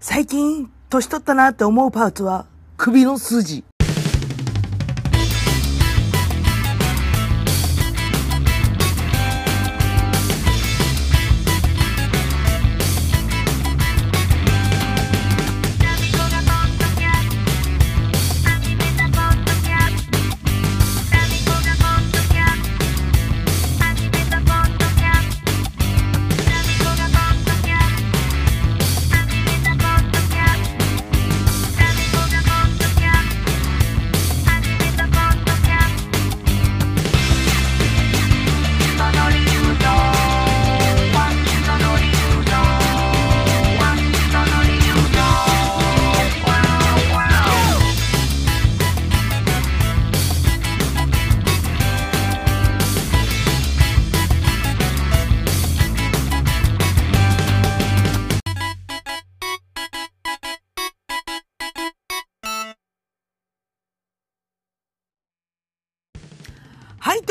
最近、年取ったなって思うパーツは、首の筋。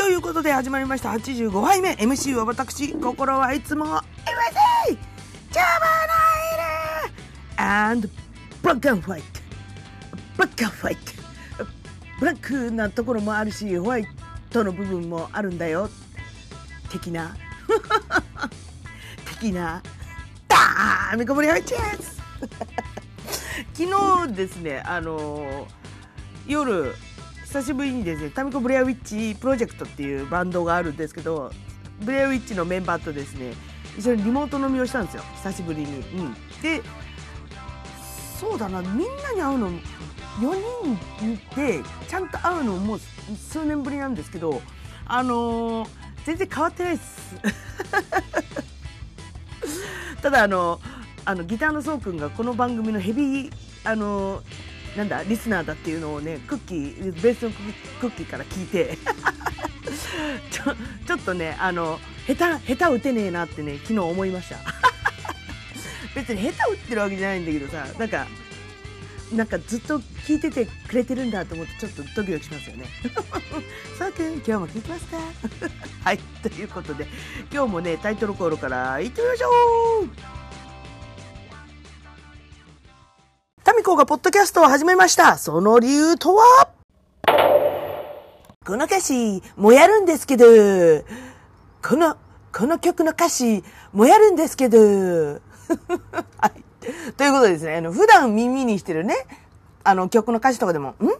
ということで始まりました85杯目 MC は私、心はいつも MC! ジャバナイル and ブラックンファイトブラックンファイトブラックなところもあるし、ホワイトの部分もあるんだよ。的な。的な。ダーミコブリハイチェス昨日ですね、あのー夜、久しぶりにですねタミコ・ブレアウィッチプロジェクトっていうバンドがあるんですけどブレアウィッチのメンバーとですね一緒にリモート飲みをしたんですよ久しぶりに。うん、でそうだなみんなに会うの4人でちゃんと会うのもう数年ぶりなんですけどあのー全然変わってないです。ただあのあのギターのそうくんがこの番組のヘビーあのなんだリスナーだっていうのをねクッキーベースのクッキーから聞いて ちょちょっとねあの下手下手打てねえなってね昨日思いました。別に下手打ってるわけじゃないんだけどさなんかなんかずっと聞いててくれてるんだと思ってちょっとドキドキしますよね。さあくん今日も聞いてますか？はいということで今日もねタイトルコールから行ってみましょう！タミコがポッドキャストを始めました。その理由とは？この歌詞、もやるんですけど、この、この曲の歌詞、もやるんですけど、はい。ということでですね、あの、普段耳にしてるね、あの、曲の歌詞とかでも、ん？ど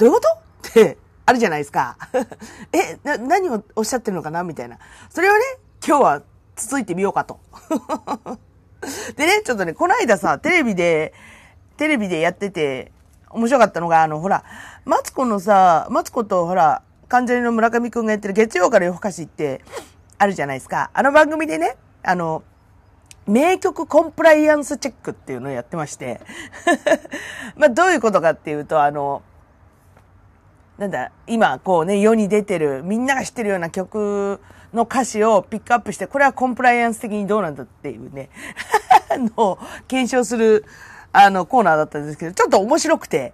ういうこと？って、あるじゃないですか。え、な、何をおっしゃってるのかな？みたいな。それをね、今日は、つついてみようかと。でね、ちょっとね、この間さ、テレビで、テレビでやってて、面白かったのが、あの、ほら、マツコのさ、マツコとほら、関ジャニの村上くんがやってる月曜から夜更かしって、あるじゃないですか。あの番組でね、あの、名曲コンプライアンスチェックっていうのをやってまして。まあ、どういうことかっていうと、あの、なんだ、今、こうね、世に出てる、みんなが知ってるような曲の歌詞をピックアップして、これはコンプライアンス的にどうなんだっていうね、の検証する、あの、コーナーだったんですけど、ちょっと面白くて。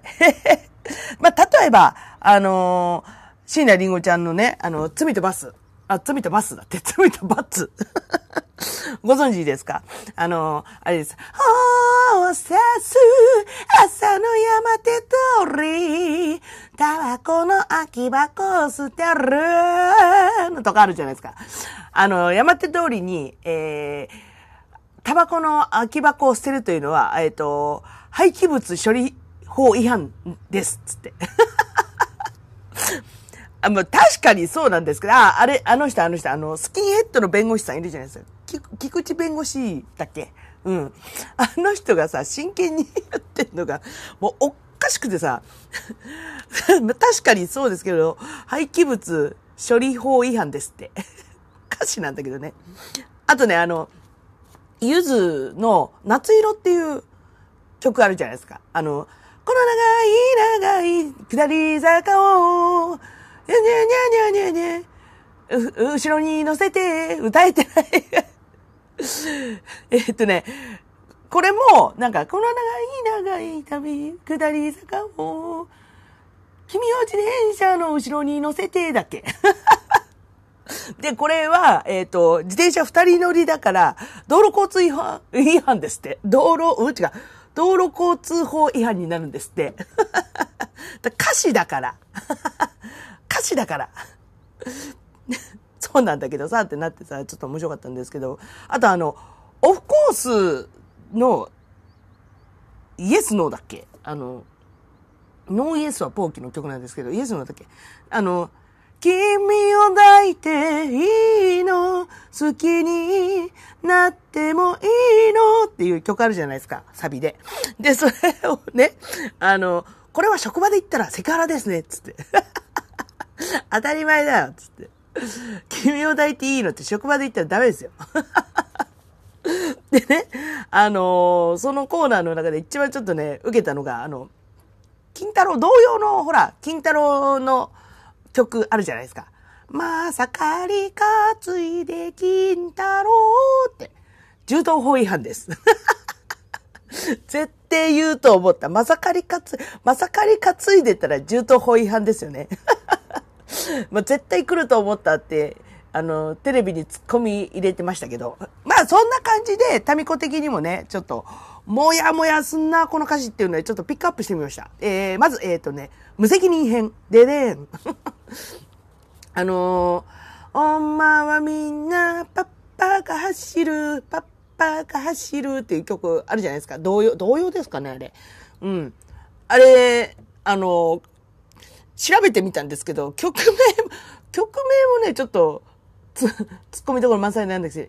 まあ、例えば、あのー、椎名林檎ちゃんのね、あの、罪とバス。あ、罪とバスだって、罪とバツ。ご存知ですか？あの、あれです。おーさす、朝の山手通り、タバコの空き箱を捨てる、のとかあるじゃないですか。あの、山手通りに、えー、タバコの空き箱を捨てるというのは、えっ、と、廃棄物処理法違反です、つって。あまあ、確かにそうなんですけど、あ、あれ、あの人、あの人、あの、スキンヘッドの弁護士さんいるじゃないですか。菊池弁護士だっけ？うん。あの人がさ、真剣にやってんのが、もうおかしくてさ、確かにそうですけど、廃棄物処理法違反ですって。歌詞なんだけどね。あとね、あの、ゆずの夏色っていう曲あるじゃないですか。あの、この長い長い下り坂を、にゃにゃにゃにゃにゃにゃ、後ろに乗せて歌えてない。えっとね、これも、なんか、この長い長い旅、下り坂を、君を自転車の後ろに乗せて、だっけ で、これは、えっ、と、自転車二人乗りだから、道路交通違反、違反ですって。道路、うん違う。道路交通法違反になるんですって。だ歌詞だから。歌詞だから。そうなんだけどさ、ってなってさ、ちょっと面白かったんですけど、あとあの、オフコースの、イエスノーだっけ？あの、ノーイエスはポーキの曲なんですけど、イエスノーだっけ？あの、君を抱いていいの？好きになってもいいの？っていう曲あるじゃないですか、サビで。で、それをね、あの、これは職場で言ったらセクハラですね、つって。当たり前だよ、つって。君を抱いていいのって職場で言ったらダメですよ。でね、あのそのコーナーの中で一番ちょっとね、受けたのが、あの、金太郎、同様の、ほら、金太郎の曲あるじゃないですか。まさかり担いで金太郎って、銃刀法違反です。絶対言うと思った。まさかり担い、まさかり担いでたら銃刀法違反ですよね。まあ、絶対来ると思ったって、あの、テレビに突っ込み入れてましたけど、まあそんな感じで、タミコ的にもね、ちょっと、もやもやすんな、この歌詞っていうので、ちょっとピックアップしてみました。えー、まず、えっ、とね、無責任編。ででん。あのー、おんまはみんな、パッパが走る、パッパが走るっていう曲あるじゃないですか。童謡、童謡ですかね、あれ。うん。あれ、あのー調べてみたんですけど、曲名、曲名もね、ちょっと、つ、突っ込みどころ満載なんです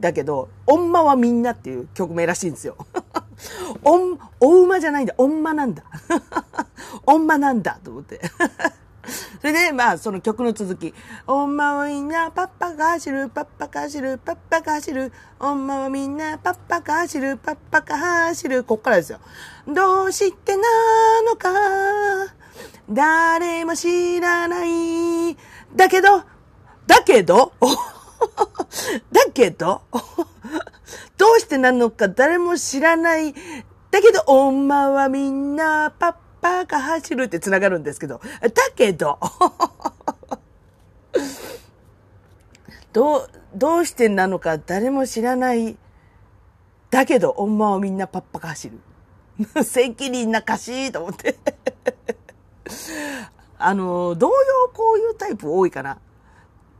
だけど、おんまはみんなっていう曲名らしいんですよ。おん、お馬じゃないんだ、おんまなんだ。おんまなんだ、と思って。それで、まあ、その曲の続き。おんまはみんな、パッパが走る、パッパが走る、パッパが走る。おんまはみんな、パッパが走る、パッパが走る。こっからですよ。どうしてなのか、誰も知らない。だけど、だけど、だけど、どうしてなのか誰も知らない。だけど、おんまはみんな、パッパが走るって繋がるんですけど、だけど、どう、どうしてなのか誰も知らない。だけど、おんまはみんなパッパが走る。責任な歌詞と思って。あの、同様こういうタイプ多いかな。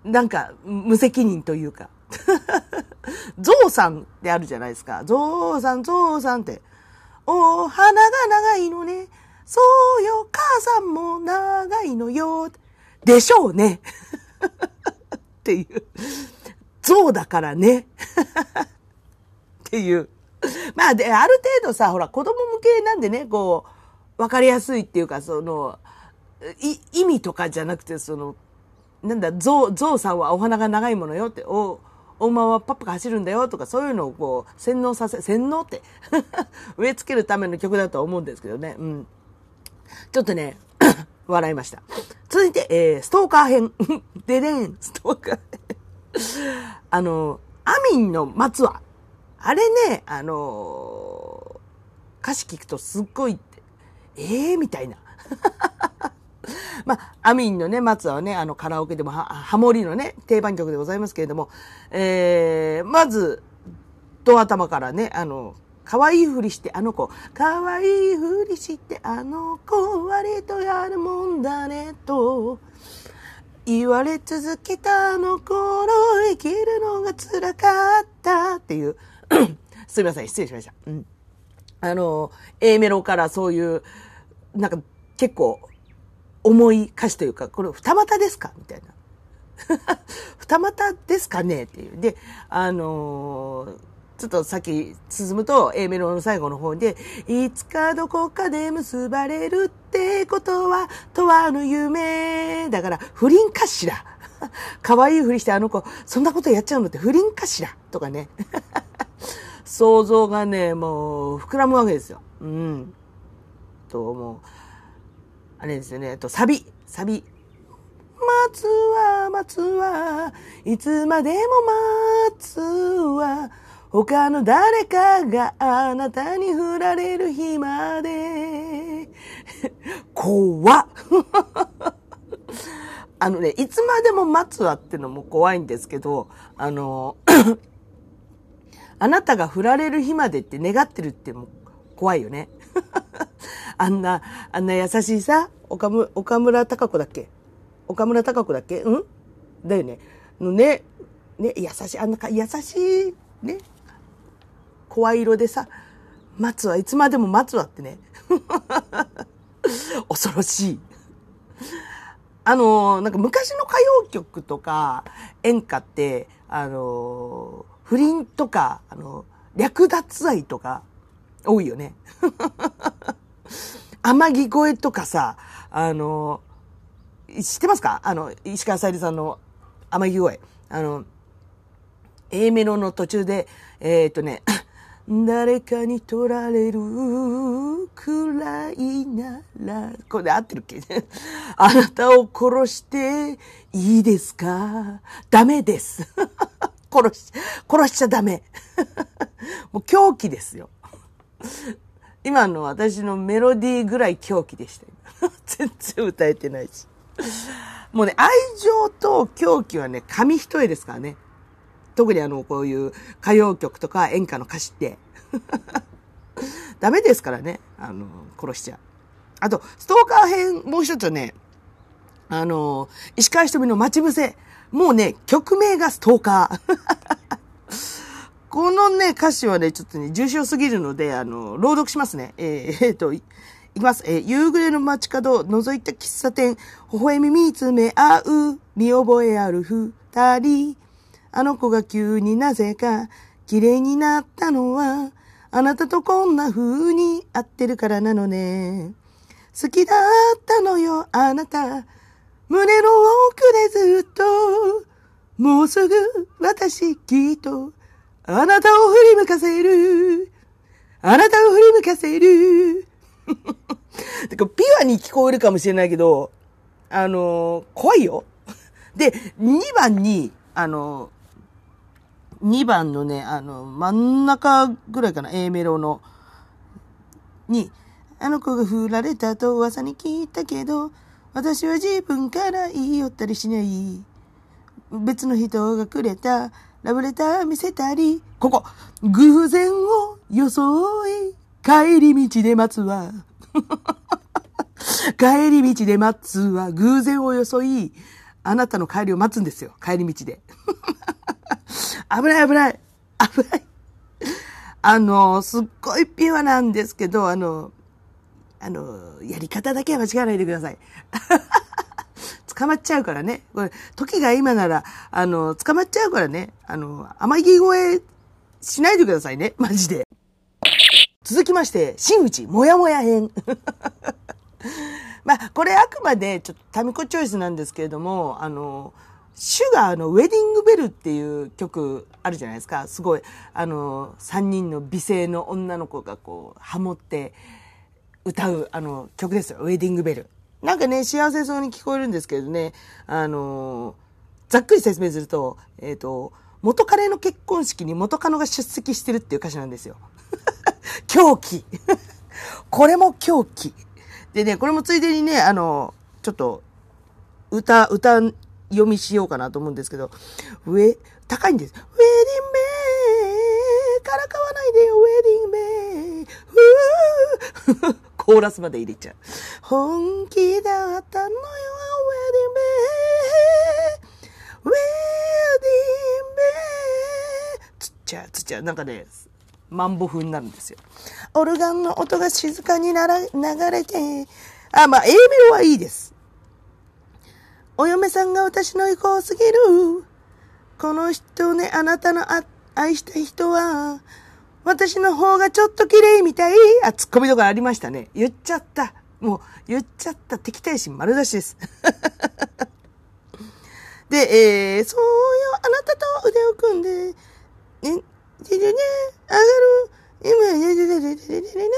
なんか、無責任というか。ゾウさんってあるじゃないですか。ゾウさん、ゾウさんって。お花が長いのね。そうよ、母さんも長いのよ。でしょうね。っていう。ゾウだからね。っていう。まあ、で、ある程度さ、ほら、子供向けなんでね、こう、わかりやすいっていうか、その、意味とかじゃなくて、その、なんだ、ゾウ、さんはお花が長いものよって、お、お馬はパッパが走るんだよとか、そういうのをこう、洗脳させ、洗脳って、植え付けるための曲だとは思うんですけどね。うん。ちょっとね、笑いました。続いて、えー、ストーカー編。ででん、ストーカー編。あの、アミンの松は、あれね、あの歌詞聞くとすっごい、ええー、みたいな。まあ、アミンのね、松はね、あの、カラオケでもは、ハモリのね、定番曲でございますけれども、えー、まず、ド頭からね、あの、可愛いふりしてあの子、可愛いふりしてあの子、割とやるもんだね、と、言われ続けたあの頃、生きるのが辛かったっていう、すみません、失礼しました。うん。あの、A メロからそういう、なんか結構重い歌詞というか、これ二股ですかみたいな。二股ですかねっていう。で、あのーちょっと先進むと A メロの最後の方で、いつかどこかで結ばれるってことは、とわぬ夢。だから、不倫かしら。可愛いふりしてあの子、そんなことやっちゃうのって不倫かしらとかね。想像がね、もう、膨らむわけですよ。うん。と、もう、あれですよね。と、サビ。サビ。待つわ、待つわ、いつまでも待つわ、他の誰かがあなたに振られる日まで。怖っ。あのね、いつまでも待つわってのも怖いんですけど、あの、あなたが振られる日までって願ってるっても怖いよね。あんな、あんな優しいさ、岡村、岡村隆子だっけ？岡村隆子だっけ？うん？だよね。のね、ね、優しい、あんなか、優しい、ね、声色でさ、待つはいつまでも待つわってね。恐ろしい。あの、なんか昔の歌謡曲とか演歌って、あの、不倫とか、あの、略奪愛とか多いよね。天城越えとかさ、あの、知ってますか？あの、石川さゆりさんの天城越え。あの、A メロの途中で、えー、っとね、誰かに取られるくらいなら、これで合ってるっけ？あなたを殺していいですか？ダメです。殺し、殺しちゃダメ。もう狂気ですよ。今の私のメロディーぐらい狂気でした。全然歌えてないし。もうね、愛情と狂気はね、紙一重ですからね。特にあの、こういう歌謡曲とか演歌の歌詞って。ダメですからね。あの、殺しちゃう。あと、ストーカー編、もう一つね、あの、石川ひとみの待ち伏せ。もうね、曲名がストーカー。このね、歌詞はね、ちょっとね、重症すぎるので、あの、朗読しますね。えー、えー、と、いきます。えー、夕暮れの街角、覗いた喫茶店、微笑み見つめ合う、見覚えある二人。あの子が急になぜか、綺麗になったのは、あなたとこんな風に会ってるからなのね。好きだったのよ、あなた。胸の奥でずっと、もうすぐ私きっと、あなたを振り向かせる。あなたを振り向かせる。てか、ピュアに聞こえるかもしれないけど、あのー、怖いよ。で、2番に、あの、2番のね、あの、真ん中ぐらいかな、A メロの、に、あの子が振られたと噂に聞いたけど、私は自分から言い寄ったりしない。別の人がくれたラブレター見せたり、ここ、偶然を装い、帰り道で待つわ。帰り道で待つわ。偶然を装い、あなたの帰りを待つんですよ。帰り道で。危ない危ない。危ない。あの、すっごいピュアなんですけど、あの、あの、やり方だけは間違わないでください。捕まっちゃうからね。これ、時が今なら、あの、捕まっちゃうからね。あの、甘木声しないでくださいね。マジで。続きまして、真打ち、もやもや編。まあ、これあくまで、ちょっとタミコチョイスなんですけれども、あの、シュガーのウェディングベルっていう曲あるじゃないですか。すごい、あの、三人の美声の女の子がこう、ハモって歌う、あの、曲ですよ。ウェディングベル。なんかね、幸せそうに聞こえるんですけどね、あの、ざっくり説明すると、えっ、ー、と、元彼の結婚式に元カノが出席してるっていう歌詞なんですよ。狂気。これも狂気。でね、これもついでにね、あの、ちょっと、歌、歌読みしようかなと思うんですけど、上、高いんです。ウェディンベーからかわないでよ、ウェディンベー。ふ ーコーラスまで入れちゃう。本気だったのよ、ウェディンベー。ウェディンベー。つっちゃう、つっちゃう。なんかね、マンボ風になるんですよ。オルガンの音が静かになら流れて、あ、まあ、A メロはいいです。お嫁さんが私の意向すぎる。この人ね、あなたの愛した人は、私の方がちょっと綺麗みたい。あ、ツッコミとかありましたね。言っちゃった。もう、言っちゃった。敵対心丸出しです。で、えー、そうよ、あなたと腕を組んで、ね、じじね、上がる、今、ね、ね、ね、ね、ね、ね、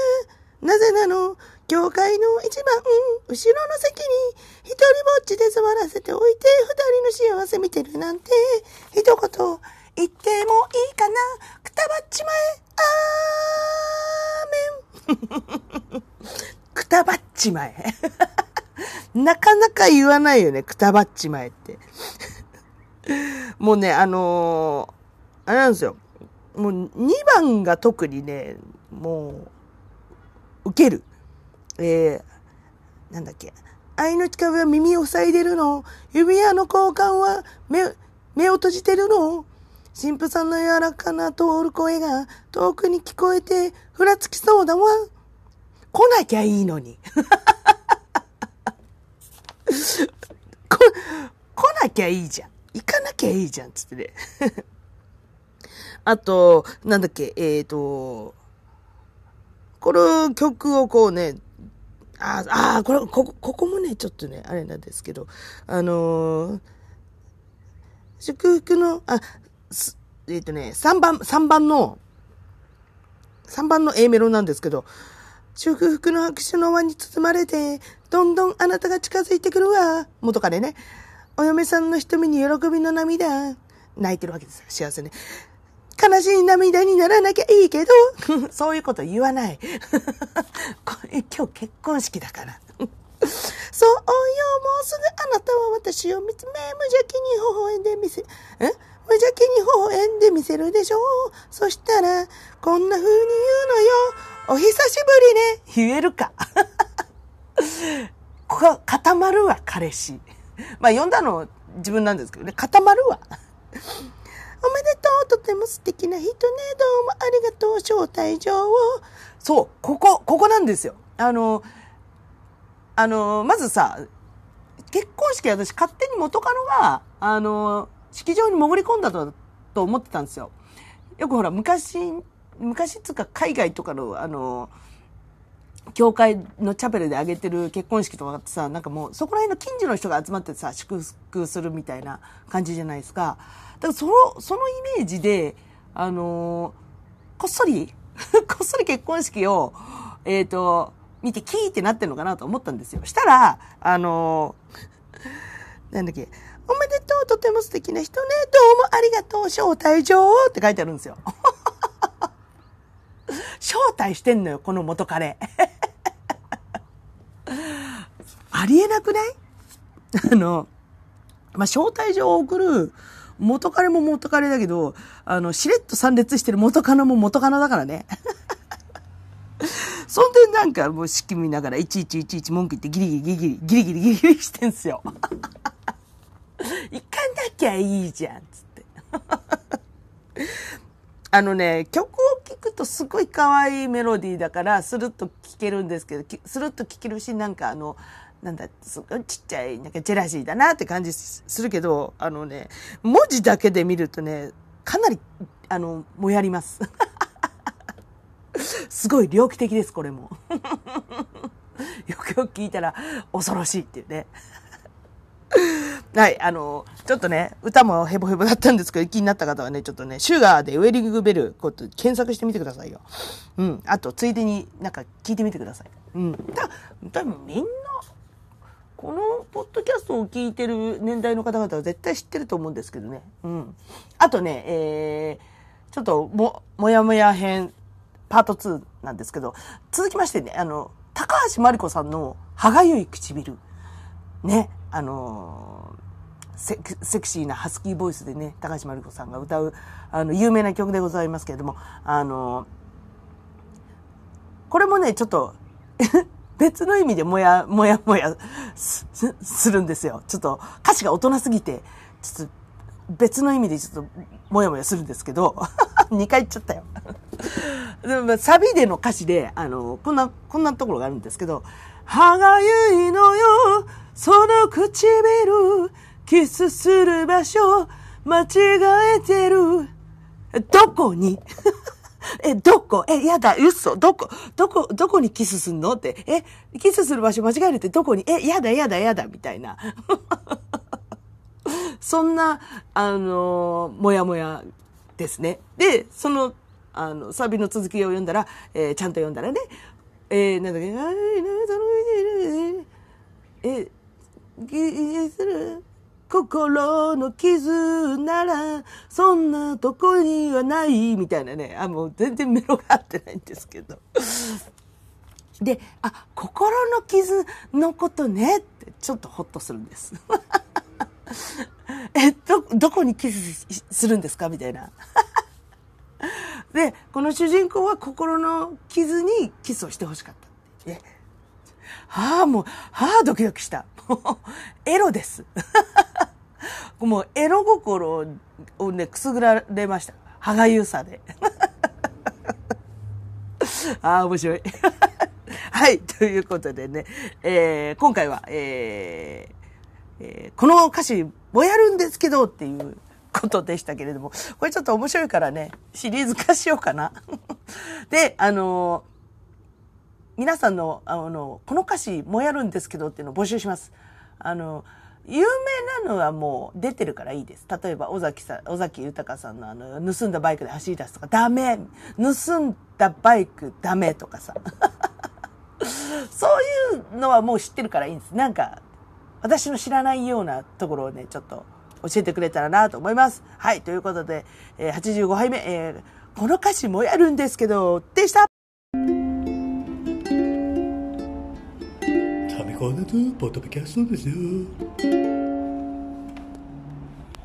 なぜなの？教会の一番後ろの席に一人ぼっちで座らせておいて二人の幸せ見てるなんて。一言言ってもいいかな？くたばっちまえあーメン。くたばっちまえなかなか言わないよね、くたばっちまえって。もうね、あのー、あれなんですよ。もう2番が特にね、もう、受ける。えー、なんだっけ。愛の近くは耳を塞いでるの。指輪の交換は目、目を閉じてるの。神父さんの柔らかな通る声が遠くに聞こえて、ふらつきそうだわ。来なきゃいいのに。こ、来なきゃいいじゃん。行かなきゃいいじゃん、つってね。あと、なんだっけ、えっ、ー、と、この曲をこうね、ああ、これ、ここ、ここもね、ちょっとね、あれなんですけど、あのー、祝福の、あ、えっ、ー、とね、3番、3番の、3番の A メロなんですけど、祝福の拍手の輪に包まれて、どんどんあなたが近づいてくるわ。元彼ね。お嫁さんの瞳に喜びの涙。泣いてるわけですよ。幸せね。悲しい涙にならなきゃいいけど、そういうこと言わない。これ今日結婚式だから。そうよ、もうすぐあなたは私を見つめ、無邪気に微笑んでみせ、え？無邪気に微笑んでみせるでしょう。そしたら、こんな風に言うのよ。お久しぶりね。言えるか。ここ固まるわ、彼氏。まあ、呼んだの自分なんですけどね、固まるわ。おめでとう、とても素敵な人ね、どうもありがとう、招待状を。そう、ここ、ここなんですよ。あの、あの、まずさ、結婚式私勝手に元カノが、あの、式場に潜り込んだと、と思ってたんですよ。よくほら、昔、昔っつうか海外とかの、あの、教会のチャペルであげてる結婚式とかってさ、なんかもうそこら辺の近所の人が集まってさ、祝福するみたいな感じじゃないですか。だからその、そのイメージで、あのー、こっそり こっそり結婚式を、えっ、ー、と、見てキーってなってんのかなと思ったんですよ。したら、あのー、なんだっけ、おめでとう、とても素敵な人ね、どうもありがとう、招待状って書いてあるんですよ。招待してんのよ、この元彼。ありえなくない？あの、まあ、招待状を送る元彼も元彼だけど、あの、しれっと参列してる元カノも元カノだからね。そんでなんかもう式見ながらいちいちいちいち文句言ってギリギリギリギリギリギリギリしてんすよ。行かなきゃいいじゃん、つって。あのね、曲を聴くとすごい可愛いメロディーだから、スルッと聴けるんですけど、スルッと聴けるし、なんかあの、なんだ、すごいちっちゃい、なんかジェラシーだなって感じするけど、あのね、文字だけで見るとね、かなり、あの、もやります。すごい猟奇的です、これも。よくよく聞いたら恐ろしいっていうね。はい、あの、ちょっとね、歌もヘボヘボだったんですけど、気になった方はね、ちょっとね、シュガーでウェリングベル、こう検索してみてくださいよ。うん。あと、ついでになんか聞いてみてください。うん。た、多分みんな、このポッドキャストを聞いてる年代の方々は絶対知ってると思うんですけどね。うん。あとね、えー、ちょっとも、もやもや編、パート2なんですけど、続きましてね、あの、高橋真理子さんの歯がゆい唇。ね、あのセクシーなハスキーボイスでね、高橋真理子さんが歌う、あの、有名な曲でございますけれども、あのこれもね、ちょっと 別の意味でもや、もやもやすするんですよ。ちょっと歌詞が大人すぎて、ちょっと別の意味でちょっともやもやするんですけど、2回言っちゃったよ。でもサビでの歌詞で、あの、こんな、こんなところがあるんですけど、歯がゆいのよ、その唇、キスする場所、間違えてる。どこにえ、どこえ、やだ、嘘どこどこ、どこにキスすんのって。え、キスする場所間違えるってどこにえ、やだ、やだ、やだ、みたいな。そんな、あのもやもやですね。で、その、あの、サビの続きを読んだら、えー、ちゃんと読んだらね、えー、なんだっけ、え、気する心の傷なら、そんなとこにはない、みたいなね。あ、もう全然メロが合ってないんですけど。で、あ、心の傷のことねって。ちょっとホッとするんです。え、ど、どこにキスするんですか？みたいな。で、この主人公は心の傷にキスをしてほしかった。え、はあ、もう、はあ、ドキドキした。エロです。もう、エロ心をね、くすぐられました。歯がゆさで。ああ、面白い。はい、ということでね、えー、今回は、えーえー、この歌詞もやるんですけどっていうことでしたけれども、これちょっと面白いからね、シリーズ化しようかな。で、あのー、皆さんの、あの、この歌詞もやるんですけどっていうのを募集します。あの、有名なのはもう出てるからいいです。例えば、尾崎さん、尾崎豊さんのあの、盗んだバイクで走り出すとか、ダメ盗んだバイクダメとかさ。そういうのはもう知ってるからいいんです。なんか、私の知らないようなところをね、ちょっと教えてくれたらなと思います。はい、ということで、えー、85杯目、えー、この歌詞もやるんですけど、でした。タミコネとポッドキャストですよ。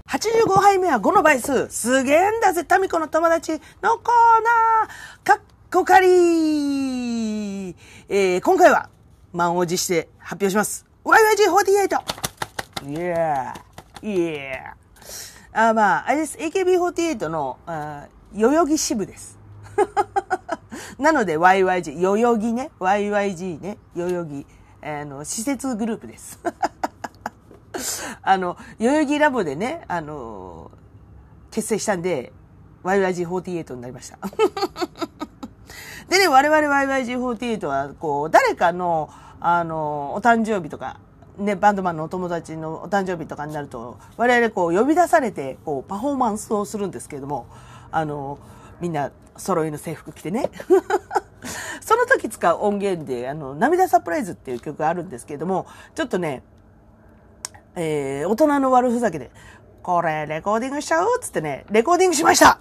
85杯目は5の倍数。すげえんだぜ、タミコの友達のコーナー。かっこかりえー、今回は満を持して発表します。YYG48! イエーイエーあ、まあ、あれです。AKB48 の、あ代々木支部です。なので YYG、代々木ね。YYG ね。代々木。あの、施設グループです。あの、代々木ラボでね、あの、結成したんで、YYG48 になりました。でね、我々 YYG48 は、こう、誰かの、あの、お誕生日とか、ね、バンドマンのお友達のお誕生日とかになると、我々こう呼び出されて、こうパフォーマンスをするんですけれども、あの、みんな揃いの制服着てね。その時使う音源で、あの、涙サプライズっていう曲があるんですけれども、ちょっとね、えー、大人の悪ふざけで、これレコーディングしちゃうつってね、レコーディングしました。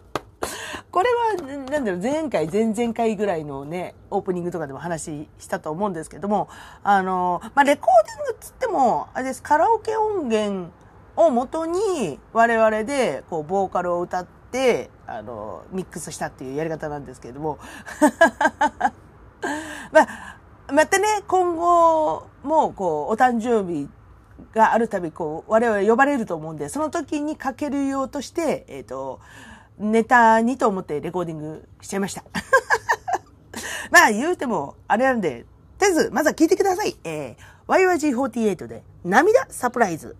これは、なんだろう、前回、前々回ぐらいのね、オープニングとかでも話したと思うんですけども、あの、まあ、レコーディングっつっても、あれです、カラオケ音源を元に、我々で、こう、ボーカルを歌って、あの、ミックスしたっていうやり方なんですけれども、まあ、またね、今後も、こう、お誕生日があるたび、こう、我々呼ばれると思うんで、その時にかけるようとして、えっ、ー、と、ネタにと思ってレコーディングしちゃいました。まあ言うても、あれなんで、とりあえず、まずは聞いてください。えー、YYG48 で、涙サプライズ。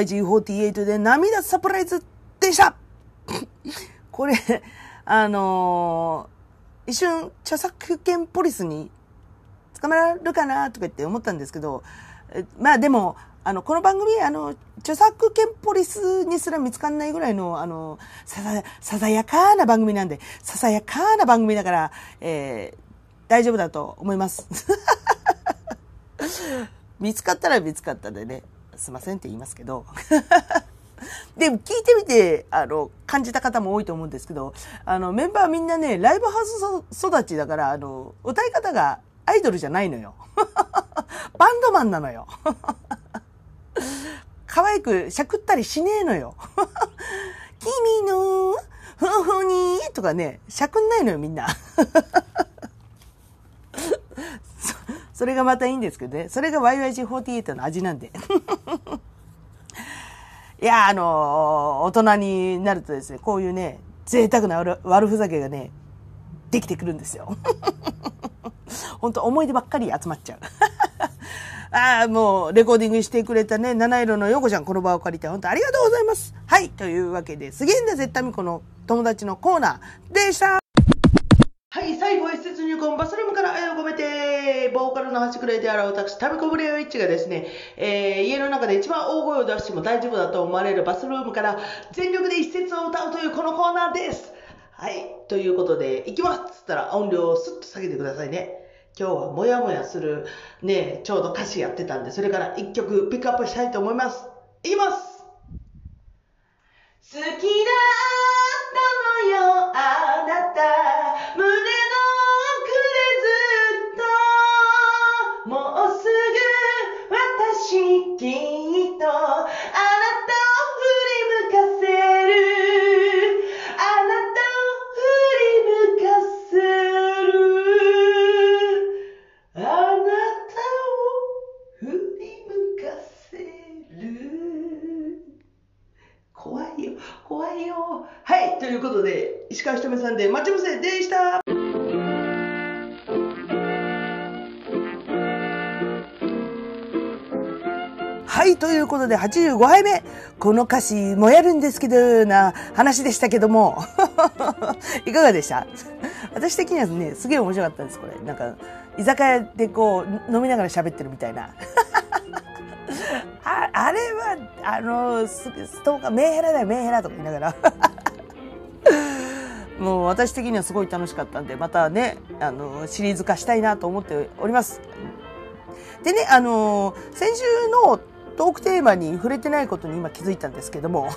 YG48 で涙サプライズでしたこれ、あのー、一瞬著作権ポリスに捕まるかなとか言って思ったんですけど、まあでも、あの、この番組、あの、著作権ポリスにすら見つかんないぐらいの、あの、ささ、ささやかな番組なんで、ささやかな番組だから、えー、大丈夫だと思います。見つかったら見つかったでね、すいませんって言いますけど。でも、聞いてみて、あの、感じた方も多いと思うんですけど、あの、メンバーみんなね、ライブハウス育ちだから、あの、歌い方がアイドルじゃないのよ。バンドマンなのよ。可愛くしゃくったりしねえのよ。君の頬にとかね、しゃくんないのよ、みんな。それがまたいいんですけどね。それが YYG48 の味なんで。いや、あの大人になるとですね、こういうね、贅沢な悪ふざけがね、できてくるんですよ。本当思い出ばっかり集まっちゃう。ああ、もう、レコーディングしてくれたね、七色の横ちゃん、この場を借りて、本当ありがとうございます。はい、というわけで、すげえんだぜ、タミコの友達のコーナーでした。はい、最後は施設入魂バスルーム、ボーカルの端くれである私、タミコブレオイッチがですね、えー、家の中で一番大声を出しても大丈夫だと思われるバスルームから全力で一節を歌うというこのコーナーです。はい、ということで、行きますっつったら音量をスッと下げてくださいね。今日はもやもやする、ね、ちょうど歌詞やってたんで、それから一曲ピックアップしたいと思います。いきます好きだったのよ、あなた。胸のしきっとあなたを振り向かせる。あなたを振り向かせる。あなたを振り向かせる。怖いよ怖いよ。はいということで石川ひとめさんで待ち伏せでした。はい、ということで85杯目。この歌詞もやるんですけど、な話でしたけども。いかがでした？私的にはね、すげえ面白かったんです、これ。なんか、居酒屋でこう、飲みながら喋ってるみたいな。ああれは、あの、ストーカー、メンヘラだよ、メンヘラとか言いながら。もう私的にはすごい楽しかったんで、またね、あの、シリーズ化したいなと思っております。でね、あの、先週のトークテーマに触れてないことに今気づいたんですけども、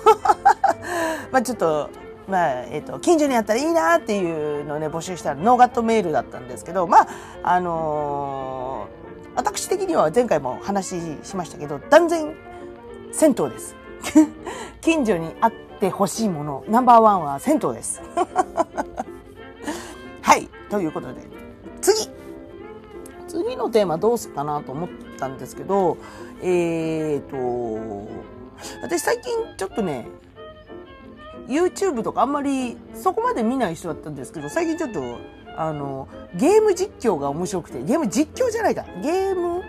まあちょっと、まあ、えっ、ー、と、近所にあったらいいなっていうのをね、募集したらノーガットメールだったんですけど、まあ、あのー、私的には前回も話しましたけど、断然銭湯です。近所にあってほしいもの、ナンバーワンは銭湯です。はい。ということで、次次のテーマどうすっかなと思ったんですけど、えーと、私最近ちょっとね、YouTube とかあんまりそこまで見ない人だったんですけど、最近ちょっと、あの、ゲーム実況が面白くて、ゲーム実況じゃないか。ゲーム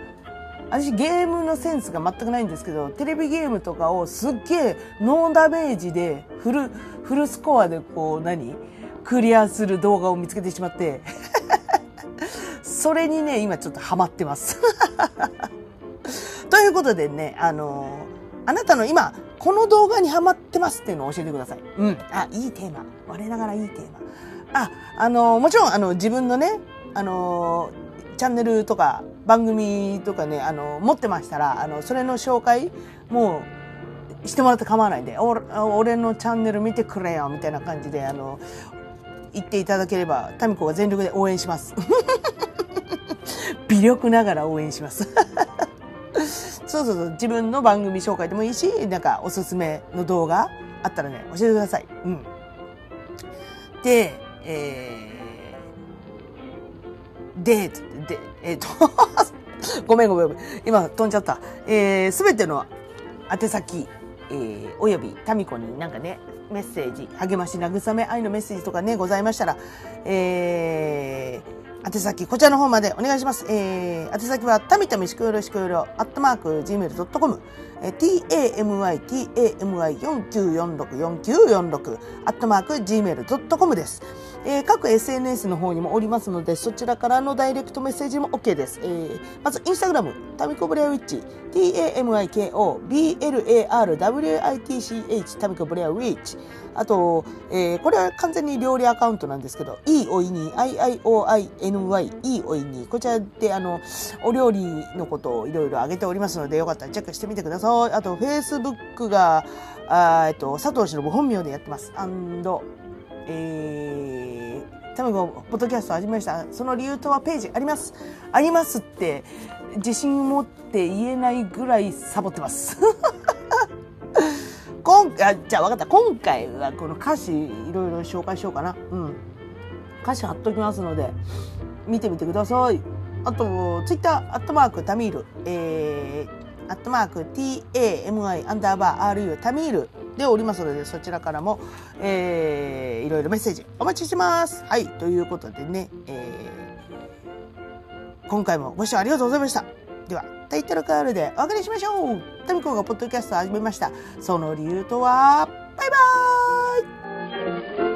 私ゲームのセンスが全くないんですけど、テレビゲームとかをすっげえノーダメージでフル、フルスコアでこう何？クリアする動画を見つけてしまって、それにね、今ちょっとハマってます。ということでね、あのー、あなたの今、この動画にハマってますっていうのを教えてください。うん。あ、いいテーマ。我ながらいいテーマ。あ、あのー、もちろん、あの、自分のね、あのーチャンネルとか番組とかね、あの、持ってましたら、あの、それの紹介もうしてもらって構わないで、俺のチャンネル見てくれよ、みたいな感じで、あの、言っていただければ、タミコが全力で応援します。微力ながら応援します。そうそうそう、自分の番組紹介でもいいし、なんかおすすめの動画あったらね、教えてください。うん。で、えー、で、で、えっ、ー、とごめんごめんごめん。今飛んじゃった。えー、すべての宛先、えー、およびタミコになんかね、メッセージ、励まし、慰め、愛のメッセージとかね、ございましたら、え宛先、こちらの方までお願いします。えー、宛先は、たみたみしくよろしくよろ、アットマーク、gmail.com、えー、tami, tami, 49464946、アットマーク、gmail.com です。えー、各 SNS の方にもおりますので、そちらからのダイレクトメッセージも OK です。えー、まず、インスタグラム、タミコブレアウィッチ、tamiko, blarwitch, タミコブレアウィッチ。あと、えー、これは完全に料理アカウントなんですけど、いいおいに、iioiny, いいおいに、こちらで、あの、お料理のことをいろいろ上げておりますので、よかったらチェックしてみてください。あと、Facebook が、あえっと、佐藤氏のご本名でやってます。アンド、えー、タミコ、ポッドキャスト始めました。その理由とはページあります。ありますって、自信を持って言えないぐらいサボってます。今回、じゃあ分かった。今回はこの歌詞いろいろ紹介しようかな。うん。歌詞貼っときますので、見てみてください。あと、ツイッター、アットマーク、タミール、えー、アットマーク、tami、アンダーバー、ru、タミールでおりますので、そちらからも、えー、いろいろメッセージお待ちしてます。はい、ということでね、えー、今回もご視聴ありがとうございました。では、タイトルカールでお別れしましょうタミコがポッドキャストを始めました。その理由とは、バイバーイ